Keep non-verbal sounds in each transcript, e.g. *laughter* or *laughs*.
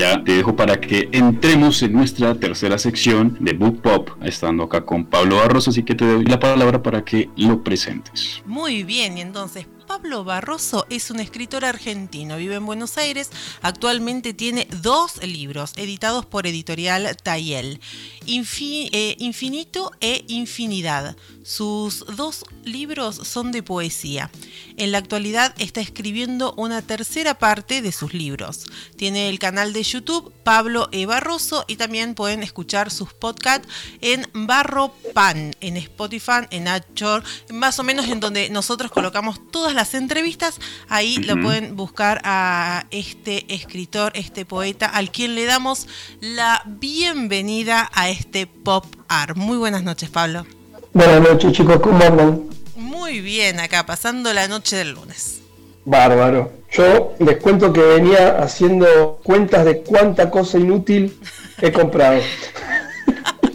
ya te dejo para que entremos en nuestra tercera sección de Book Pop, estando acá con Pablo Barroso, así que te doy la palabra para que lo presentes. Muy bien, entonces Pablo Barroso es un escritor argentino, vive en Buenos Aires, actualmente tiene dos libros editados por editorial Tayel, eh, Infinito e Infinidad. Sus dos libros son de poesía. En la actualidad está escribiendo una tercera parte de sus libros. Tiene el canal de YouTube Pablo E. Barroso y también pueden escuchar sus podcasts en Barro Pan, en Spotify, en Anchor, más o menos en donde nosotros colocamos todas las entrevistas. Ahí lo pueden buscar a este escritor, este poeta, al quien le damos la bienvenida a este pop art. Muy buenas noches, Pablo. Buenas noches, chicos, ¿cómo andan? Muy bien, acá, pasando la noche del lunes. Bárbaro. Yo les cuento que venía haciendo cuentas de cuánta cosa inútil he comprado.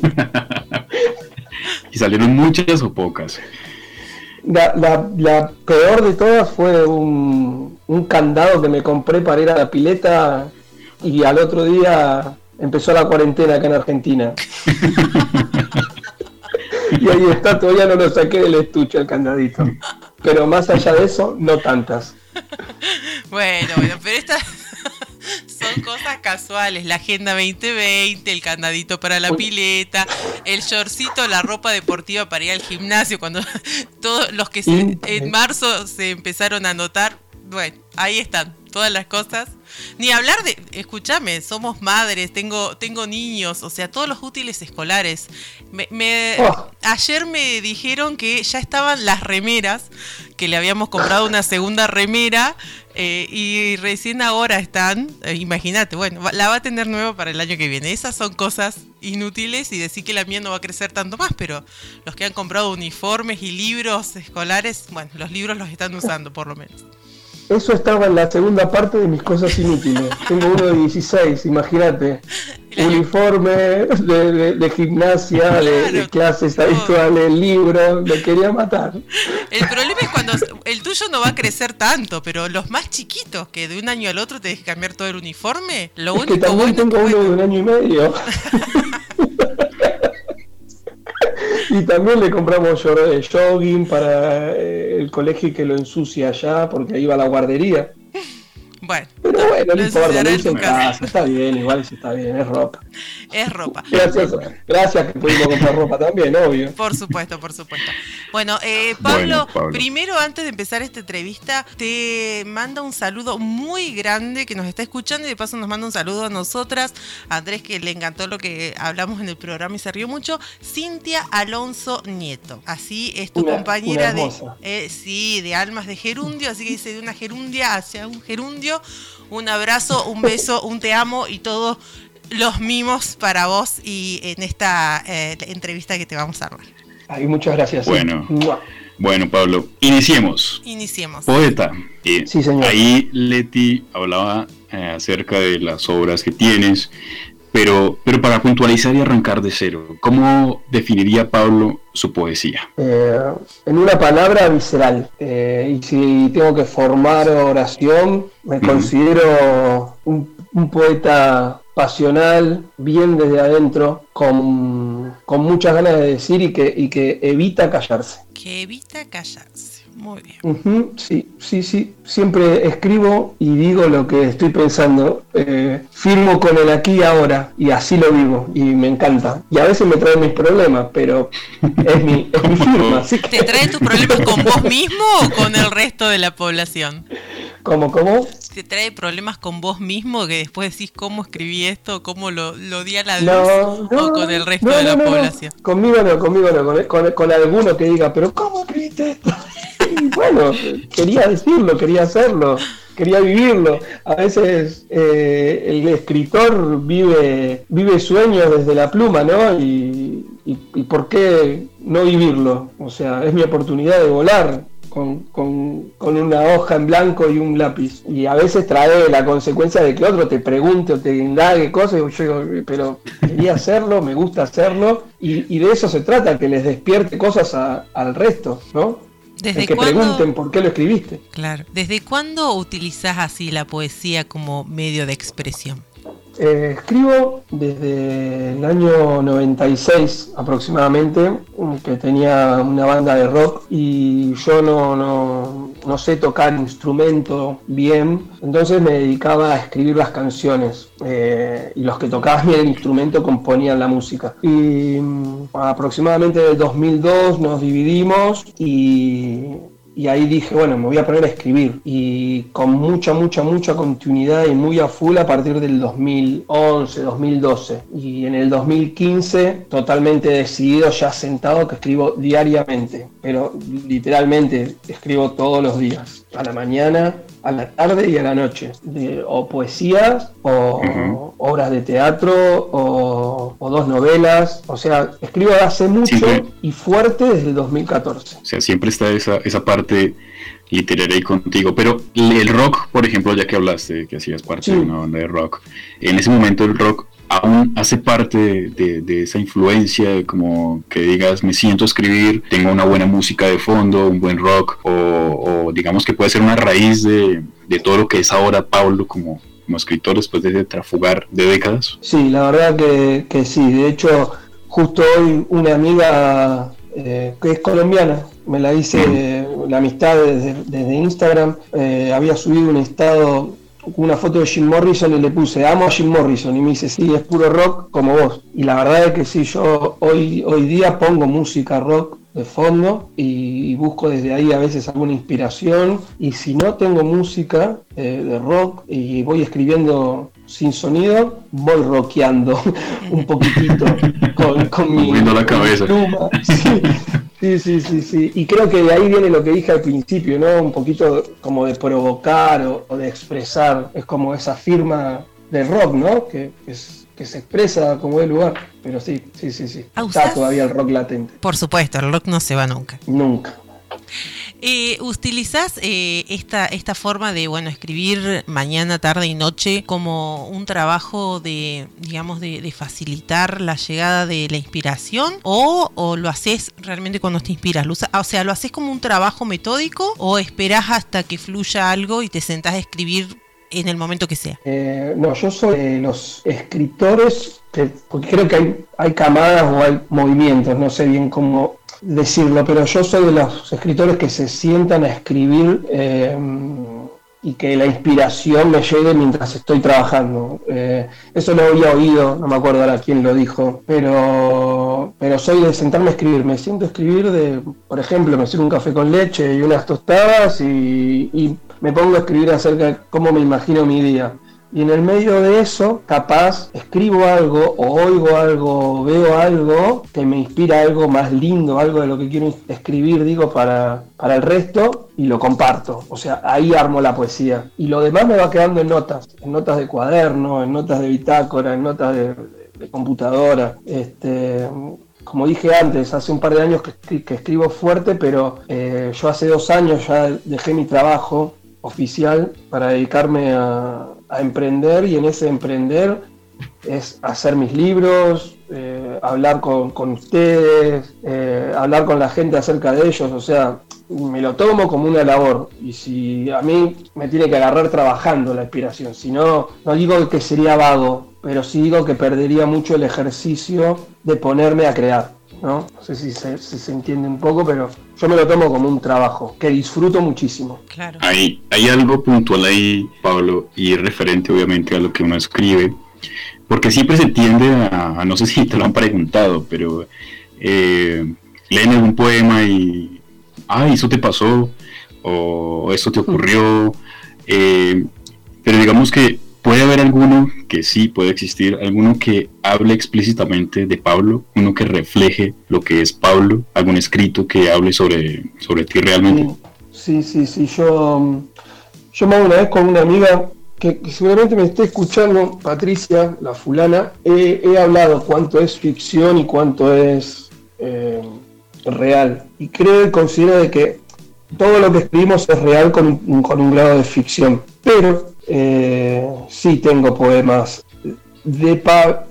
*laughs* ¿Y salieron muchas o pocas? La, peor de todas fue un, un, candado que me compré para ir a la pileta y al otro día empezó la cuarentena acá en Argentina. *laughs* y ahí está, todavía no lo saqué del estuche el candadito. Pero más allá de eso, no tantas. *laughs* Bueno, bueno, pero estas son *laughs* cosas casuales. La agenda 2020, el candadito para la pileta, el shortcito, la ropa deportiva para ir al gimnasio. Cuando *laughs* todos los que en marzo se empezaron a notar, bueno, ahí están todas las cosas ni hablar de, escúchame, somos madres, tengo, tengo niños, o sea, todos los útiles escolares. Me, oh. Ayer me dijeron que ya estaban las remeras, que le habíamos comprado una segunda remera eh, y recién ahora están, eh, imagínate, bueno, la va a tener nueva para el año que viene. Esas son cosas inútiles y decir que la mía no va a crecer tanto más, pero los que han comprado uniformes y libros escolares, bueno, los libros los están usando por lo menos. Eso estaba en la segunda parte de mis cosas inútiles. Tengo uno de 16, imagínate. *laughs* Uniforme de, gimnasia, de, clases habituales, libros, me quería matar. El problema es cuando el tuyo no va a crecer tanto, pero los más chiquitos, que de un año al otro te dejes cambiar todo el uniforme, lo único que también tengo uno de un año y medio. *laughs* y también le compramos jogging para eh, el colegio que lo ensucia allá, porque ahí va la guardería. Bueno, pero bueno, no importa, lo está bien, igual está bien, es ropa. *laughs* Es ropa. Gracias, gracias que pudimos comprar ropa también, obvio. Por supuesto, por supuesto. Bueno, eh, Pablo, primero antes de empezar esta entrevista, te manda un saludo muy grande que nos está escuchando y de paso nos manda un saludo a nosotras, a Andrés que le encantó lo que hablamos en el programa y se rió mucho, Cintia Alonso Nieto. Así es tu compañera de, eh, sí, de almas de gerundio, así que dice de una gerundia hacia un gerundio. Un abrazo, un beso, un te amo y todos los mimos para vos y en esta eh, entrevista que te vamos a armar. Ay, muchas gracias. Bueno. Bueno, Pablo, iniciemos. Iniciemos. Poeta. sí, señor. Ahí Leti hablaba eh, acerca de las obras que tienes, pero, pero para puntualizar y arrancar de cero, ¿cómo definiría Pablo su poesía? Eh, en una palabra, visceral. y si tengo que formar oración, me considero un, un poeta pasional, bien desde adentro, con, muchas ganas de decir y que, y que evita callarse. Que evita callarse. Muy bien. sí, sí, sí. Siempre escribo y digo lo que estoy pensando. Eh, firmo con el aquí y ahora y así lo vivo y me encanta. Y a veces me trae mis problemas, pero *laughs* es mi, es mi firma. ¿Te trae tus problemas con vos mismo o con el resto de la población? ¿Cómo, cómo? ¿Te trae problemas con vos mismo que después decís cómo escribí esto, cómo lo, lo di a la luz o con el resto de la población? Conmigo no, conmigo no, con, con, alguno que diga, pero ¿cómo escribiste esto? Bueno, quería decirlo, quería hacerlo, quería vivirlo. A veces eh, el escritor vive, vive sueños desde la pluma, ¿no? Y, por qué no vivirlo. O sea, es mi oportunidad de volar con, una hoja en blanco y un lápiz. Y a veces trae la consecuencia de que otro te pregunte o te indague cosas, y yo digo, pero quería hacerlo, me gusta hacerlo, y, de eso se trata, que les despierte cosas al resto, ¿no? ¿Desde que pregunten por qué lo escribiste. Claro. ¿Desde cuándo utilizás así la poesía como medio de expresión? Eh, escribo desde el año 96 aproximadamente, que tenía una banda de rock y yo no, no, sé tocar instrumento bien, entonces me dedicaba a escribir las canciones eh, y los que tocaban bien el instrumento componían la música. Y mm, aproximadamente en el 2002 nos dividimos y y ahí dije, bueno, me voy a poner a escribir. Y con mucha, mucha, mucha continuidad y muy a full a partir del 2011, 2012. Y en el 2015, totalmente decidido, ya sentado, que escribo diariamente. Pero literalmente escribo todos los días. A la mañana, a la tarde y a la noche, o poesías, o obras de teatro, o, dos novelas, o sea, escribo hace mucho y fuerte desde el 2014. O sea, siempre está esa, esa parte literaria contigo, pero el rock, por ejemplo, ya que hablaste, que hacías parte de una banda de rock, en ese momento el rock aún hace parte de, esa influencia, como que digas, me siento a escribir, tengo una buena música de fondo, un buen rock, o, digamos que puede ser una raíz de, todo lo que es ahora Pablo como, como escritor después de trafugar de décadas? Sí, la verdad que, sí. De hecho, justo hoy una amiga eh, que es colombiana, me la hice la amistad desde, Instagram, eh, había subido un estado una foto de Jim Morrison y le puse, amo a Jim Morrison. Y me dice, sí, es puro rock como vos. Y la verdad es que sí, yo hoy, hoy día pongo música rock de fondo y, busco desde ahí a veces alguna inspiración. Y si no tengo música eh, de rock y voy escribiendo sin sonido, voy rockeando *laughs* un poquitito con, mi, la cabeza. *laughs* Sí, sí, sí, sí. Y creo que de ahí viene lo que dije al principio, ¿no? Un poquito como de provocar o, de expresar. Es como esa firma de rock, ¿no? Que, que se expresa como el lugar. Pero sí, sí, sí, sí. Está todavía el rock latente. Por supuesto, el rock no se va nunca. Nunca. Eh, ¿Utilizás eh, esta, esta forma de bueno escribir mañana, tarde y noche como un trabajo de, digamos, de, facilitar la llegada de la inspiración? ¿O, lo haces realmente cuando te inspiras? O sea, ¿lo haces como un trabajo metódico o esperás hasta que fluya algo y te sentás a escribir en el momento que sea? Eh, no, yo soy de los escritores, porque creo que hay, hay camadas o hay movimientos, no sé bien cómo decirlo, pero yo soy de los escritores que se sientan a escribir eh, y que la inspiración me llegue mientras estoy trabajando. Eh, eso lo había oído, no me acuerdo ahora quién lo dijo, pero, pero soy de sentarme a escribir. Me siento a escribir de, por ejemplo, me sirvo un café con leche y unas tostadas y, y me pongo a escribir acerca de cómo me imagino mi día. Y en el medio de eso, capaz, escribo algo o oigo algo, veo algo que me inspira algo más lindo, algo de lo que quiero escribir, digo, para, para el resto y lo comparto. O sea, ahí armo la poesía. Y lo demás me va quedando en notas, en notas de cuaderno, en notas de bitácora, en notas de, computadora. Este, como dije antes, hace un par de años que, escribo fuerte, pero eh, yo hace dos años ya dejé mi trabajo oficial para dedicarme a, emprender y en ese emprender es hacer mis libros, eh, hablar con, ustedes, eh, hablar con la gente acerca de ellos, o sea, me lo tomo como una labor y si a mí me tiene que agarrar trabajando la inspiración, si no, no digo que sería vago, pero sí digo que perdería mucho el ejercicio de ponerme a crear. ¿No? sé si se, entiende un poco, pero yo me lo tomo como un trabajo que disfruto muchísimo. Claro. Hay, hay algo puntual ahí, Pablo, y referente obviamente a lo que uno escribe, porque siempre se tiende a, no sé si te lo han preguntado, pero eh, leen algún poema y, ay, eso te pasó, o eso te ocurrió, eh, pero digamos que puede haber alguno sí puede existir, alguno que hable explícitamente de Pablo, uno que refleje lo que es Pablo, algún escrito que hable sobre, sobre ti realmente. Sí, sí, sí, yo, yo me hago una vez con una amiga que, seguramente me esté escuchando, Patricia, la fulana, he, hablado cuánto es ficción y cuánto es eh, real. Y creo y considero de que todo lo que escribimos es real con, con un grado de ficción. Pero eh, sí tengo poemas de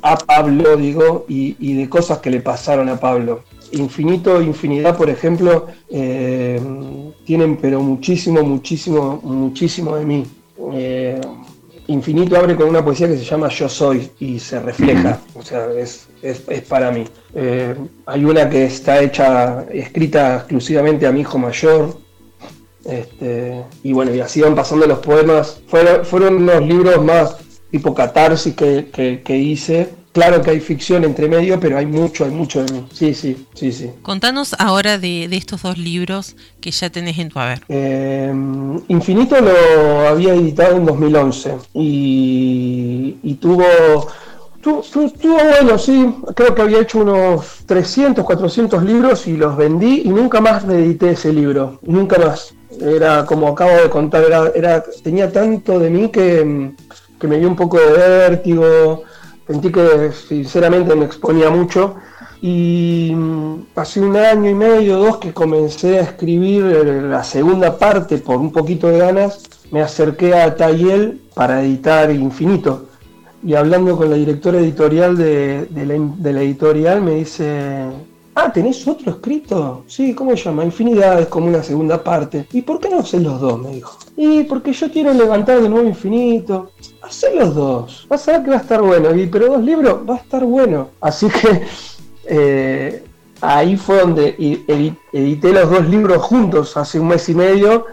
a Pablo, digo, y, de cosas que le pasaron a Pablo. Infinito, infinidad, por ejemplo, eh, tienen pero muchísimo, muchísimo, muchísimo de mí. Eh, Infinito abre con una poesía que se llama Yo Soy y se refleja, o sea, es, es, para mí. Hay una que está hecha, escrita exclusivamente a mi hijo mayor, este, y bueno, y así van pasando los poemas. Fueron, fueron unos libros más tipo catarsis que, que hice Claro que hay ficción entre medio, pero hay mucho, hay mucho de mí. Sí, sí, sí, sí. Contanos ahora de, estos dos libros que ya tenés en tu haber. Em, Infinito lo había editado en 2011 y, tuvo, tuvo, bueno, sí, creo que había hecho unos 300, 400 libros y los vendí y nunca más reedité ese libro, nunca más. Era como acabo de contar, era, tenía tanto de mí que, que me dio un poco de vértigo sentí que sinceramente me exponía mucho y mm, hace un año y medio, dos, que comencé a escribir la segunda parte por un poquito de ganas, me acerqué a Tayel para editar Infinito. Y hablando con la directora editorial de, la, editorial me dice, ah, ¿tenés otro escrito? Sí, ¿cómo se llama? Infinidad, es como una segunda parte. ¿Y por qué no haces los dos? Me dijo. Y porque yo quiero levantar de nuevo Infinito. Hacé los dos. Vas a ver que va a estar bueno. Y, pero dos libros va a estar bueno. Así que *laughs* eh, ahí fue donde edité los dos libros juntos hace un mes y medio.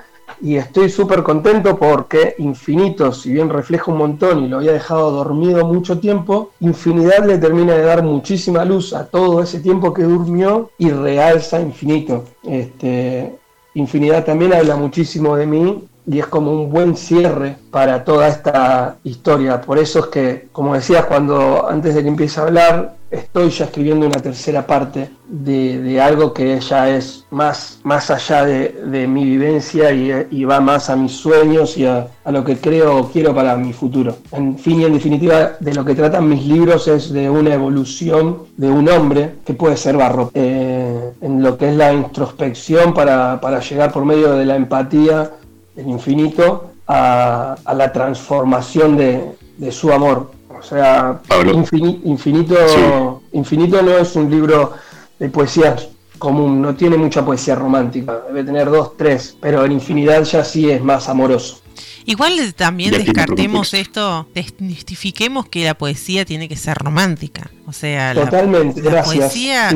Y estoy súper contento porque Infinito, si bien refleja un montón y lo había dejado dormido mucho tiempo, Infinidad le termina de dar muchísima luz a todo ese tiempo que durmió y realza Infinito. Este, Infinidad también habla muchísimo de mí y es como un buen cierre para toda esta historia. Por eso es que, como decías, cuando antes de que empiece a hablar, estoy ya escribiendo una tercera parte de, algo que ya es más, más allá de, mi vivencia y, va más a mis sueños y a, lo que creo o quiero para mi futuro. En fin y en definitiva, de lo que tratan mis libros es de una evolución de un hombre que puede ser barro, eh, en lo que es la introspección para, para llegar por medio de la empatía el infinito a, la transformación de, su amor. O sea, infinito, infinito no es un libro de poesía común, no tiene mucha poesía romántica, debe tener dos, tres, pero en infinidad ya sí es más amoroso. Igual también descartemos esto, desmistifiquemos que la poesía tiene que ser romántica. O sea, la, poesía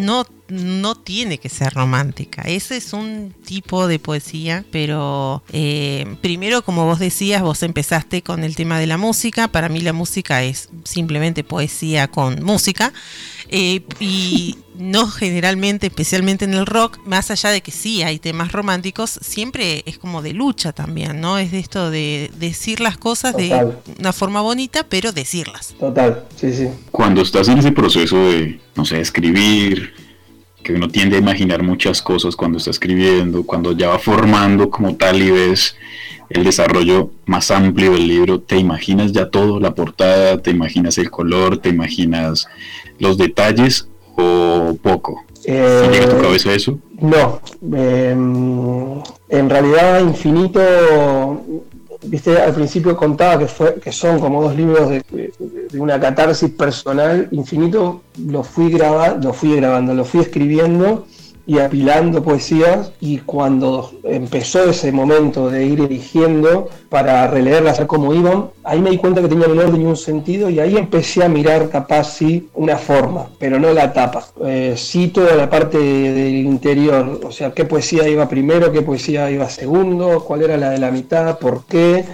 no no tiene que ser romántica. Ese es un tipo de poesía, pero eh, primero, como vos decías, vos empezaste con el tema de la música. Para mí la música es simplemente poesía con música. Eh, y no generalmente, especialmente en el rock, más allá de que sí hay temas románticos, siempre es como de lucha también, ¿no? Es de esto de decir las cosas de una forma bonita, pero decirlas. Total, sí, sí. Cuando estás en ese proceso de, no sé, escribir, que uno tiende a imaginar muchas cosas cuando está escribiendo, cuando ya va formando como tal y ves el desarrollo más amplio del libro, te imaginas ya todo, la portada, te imaginas el color, te imaginas los detalles o poco. Eh, ¿Llega a tu cabeza eso? No, em, en realidad Infinito viste, al principio contaba que, fue, que son como dos libros de, una catarsis personal. Infinito lo fui, grabando, lo fui grabando, lo fui escribiendo y apilando poesías y cuando empezó ese momento de ir eligiendo para releerlas como iban, ahí me di cuenta que tenía un orden y un sentido y ahí empecé a mirar capaz sí una forma, pero no la tapa, eh, sí toda la parte del interior, o sea, qué poesía iba primero, qué poesía iba segundo, cuál era la de la mitad, por qué,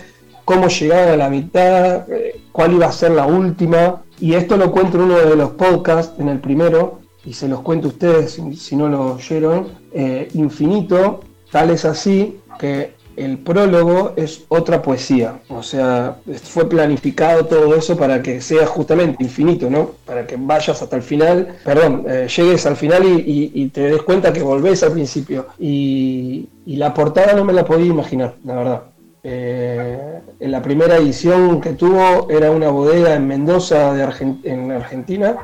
cómo llegaba a la mitad, eh, cuál iba a ser la última. Y esto lo cuento en uno de los podcasts, en el primero, y se los cuento a ustedes si, no lo oyeron, eh, infinito, tal es así que el prólogo es otra poesía, o sea, fue planificado todo eso para que sea justamente infinito, ¿no? Para que vayas hasta el final, perdón, eh, llegues al final y, te des cuenta que volvés al principio. Y, la portada no me la podía imaginar, la verdad. Eh, en la primera edición que tuvo era una bodega en Mendoza, de en Argentina,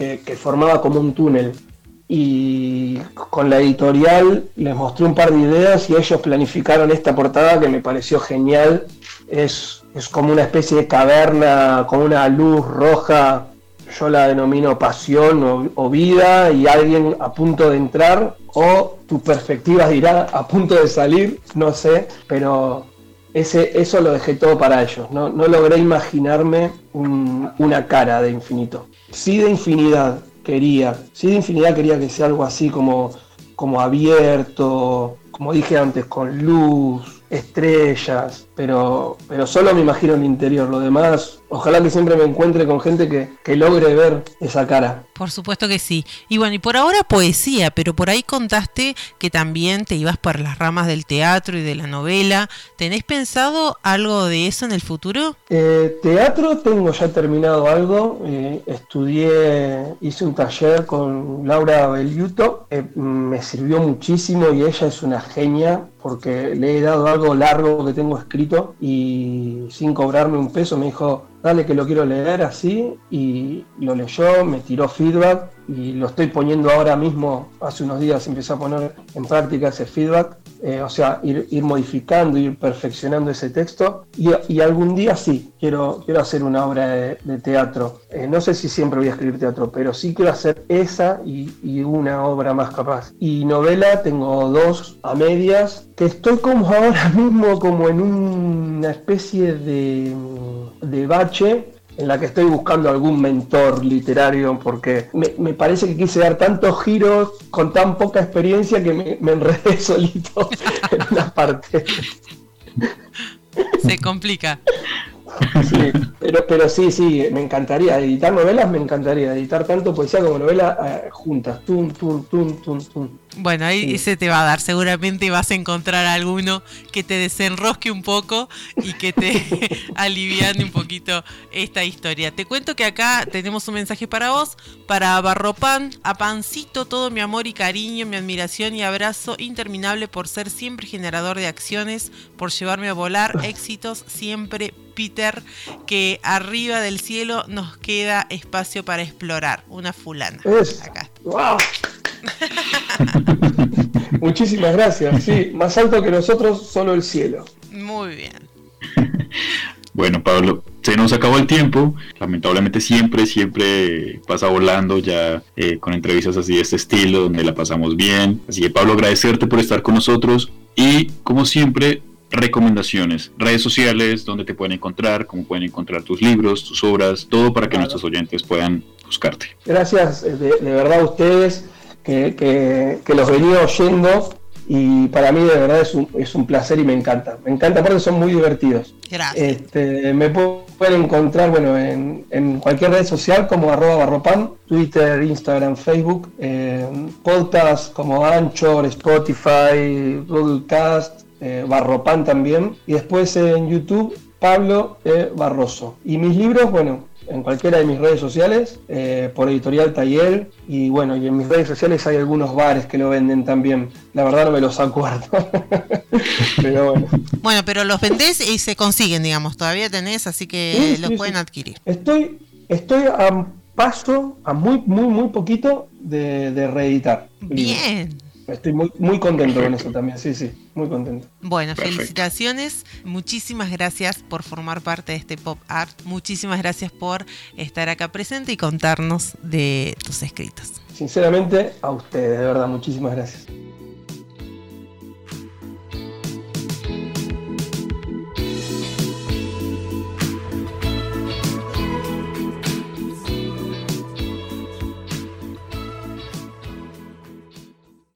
que, formaba como un túnel. Y con la editorial les mostré un par de ideas y ellos planificaron esta portada que me pareció genial. Es, es como una especie de caverna con una luz roja, yo la denomino pasión o, vida, y alguien a punto de entrar, o tu perspectiva dirá a punto de salir, no sé, pero ese, eso lo dejé todo para ellos. No, no logré imaginarme una cara de infinito. Sí de infinidad quería, sí de infinidad quería que sea algo así como, como abierto, como dije antes, con luz, estrellas, pero, pero solo me imagino el interior. Lo demás ojalá que siempre me encuentre con gente que, logre ver esa cara. Por supuesto que sí. Y bueno, y por ahora poesía, pero por ahí contaste que también te ibas por las ramas del teatro y de la novela. ¿Tenés pensado algo de eso en el futuro? Eh, teatro tengo ya terminado algo. Eh, estudié, hice un taller con Laura Beliuto. Eh, me sirvió muchísimo y ella es una genia porque le he dado algo largo que tengo escrito y sin cobrarme un peso me dijo, dale que lo quiero leer así y lo leyó, me tiró feedback y lo estoy poniendo ahora mismo, hace unos días empecé a poner en práctica ese feedback, eh, o sea, ir, modificando, ir perfeccionando ese texto y, algún día sí, quiero, quiero hacer una obra de, teatro. Eh, no sé si siempre voy a escribir teatro, pero sí quiero hacer esa y, una obra más capaz. Y novela tengo dos a medias, que estoy como *laughs* ahora mismo como en una especie de, de bache en la que estoy buscando algún mentor literario porque me, parece que quise dar tantos giros con tan poca experiencia que me, me enredé *laughs* solito en una parte. Se complica. Sí, pero, pero sí, sí, me encantaría. Editar novelas me encantaría. Editar tanto poesía como novela eh, juntas. Tum, tum, tum, tum, tum. Bueno, ahí se te va a dar. Seguramente vas a encontrar alguno que te desenrosque un poco y que te *laughs* aliviane un poquito esta historia. Te cuento que acá tenemos un mensaje para vos, para Barropan, a Pancito, todo mi amor y cariño, mi admiración y abrazo interminable por ser siempre generador de acciones, por llevarme a volar, *laughs* éxitos siempre, Peter, que arriba del cielo nos queda espacio para explorar. Una fulana. Acá. Wow. *laughs* Muchísimas gracias. Sí, más alto que nosotros, solo el cielo. Muy bien. *laughs* Bueno, Pablo, se nos acabó el tiempo. Lamentablemente siempre, siempre pasa volando ya eh, con entrevistas así de este estilo, donde la pasamos bien. Así que Pablo, agradecerte por estar con nosotros y como siempre, recomendaciones, redes sociales, donde te pueden encontrar, cómo pueden encontrar tus libros, tus obras, todo para que nuestros oyentes puedan buscarte. Gracias eh, de, de verdad a ustedes que, los venía oyendo y para mí de verdad es un, es un placer y me encanta. Me encanta, porque son muy divertidos. Gracias. Este, me pueden encontrar bueno, en, cualquier red social como arroba barropan, Twitter, Instagram, Facebook, eh, podcast como Anchor, Spotify, Google Cast, eh, Barropan también. Y después en YouTube, Pablo e. Barroso. Y mis libros, bueno, en cualquiera de mis redes sociales, eh, por Editorial Taller, y bueno, y en mis redes sociales hay algunos bares que lo venden también. La verdad no me los acuerdo. *laughs* pero bueno. Bueno, pero los vendés y se consiguen, digamos, todavía tenés, así que los pueden adquirir. Estoy, estoy a paso, a muy, muy, muy poquito de, de reeditar. Bien. Estoy muy, muy contento con eso también, sí, sí, muy contento. Bueno, felicitaciones, muchísimas gracias por formar parte de este pop art, muchísimas gracias por estar acá presente y contarnos de tus escritos. Sinceramente, a ustedes, de verdad, muchísimas gracias.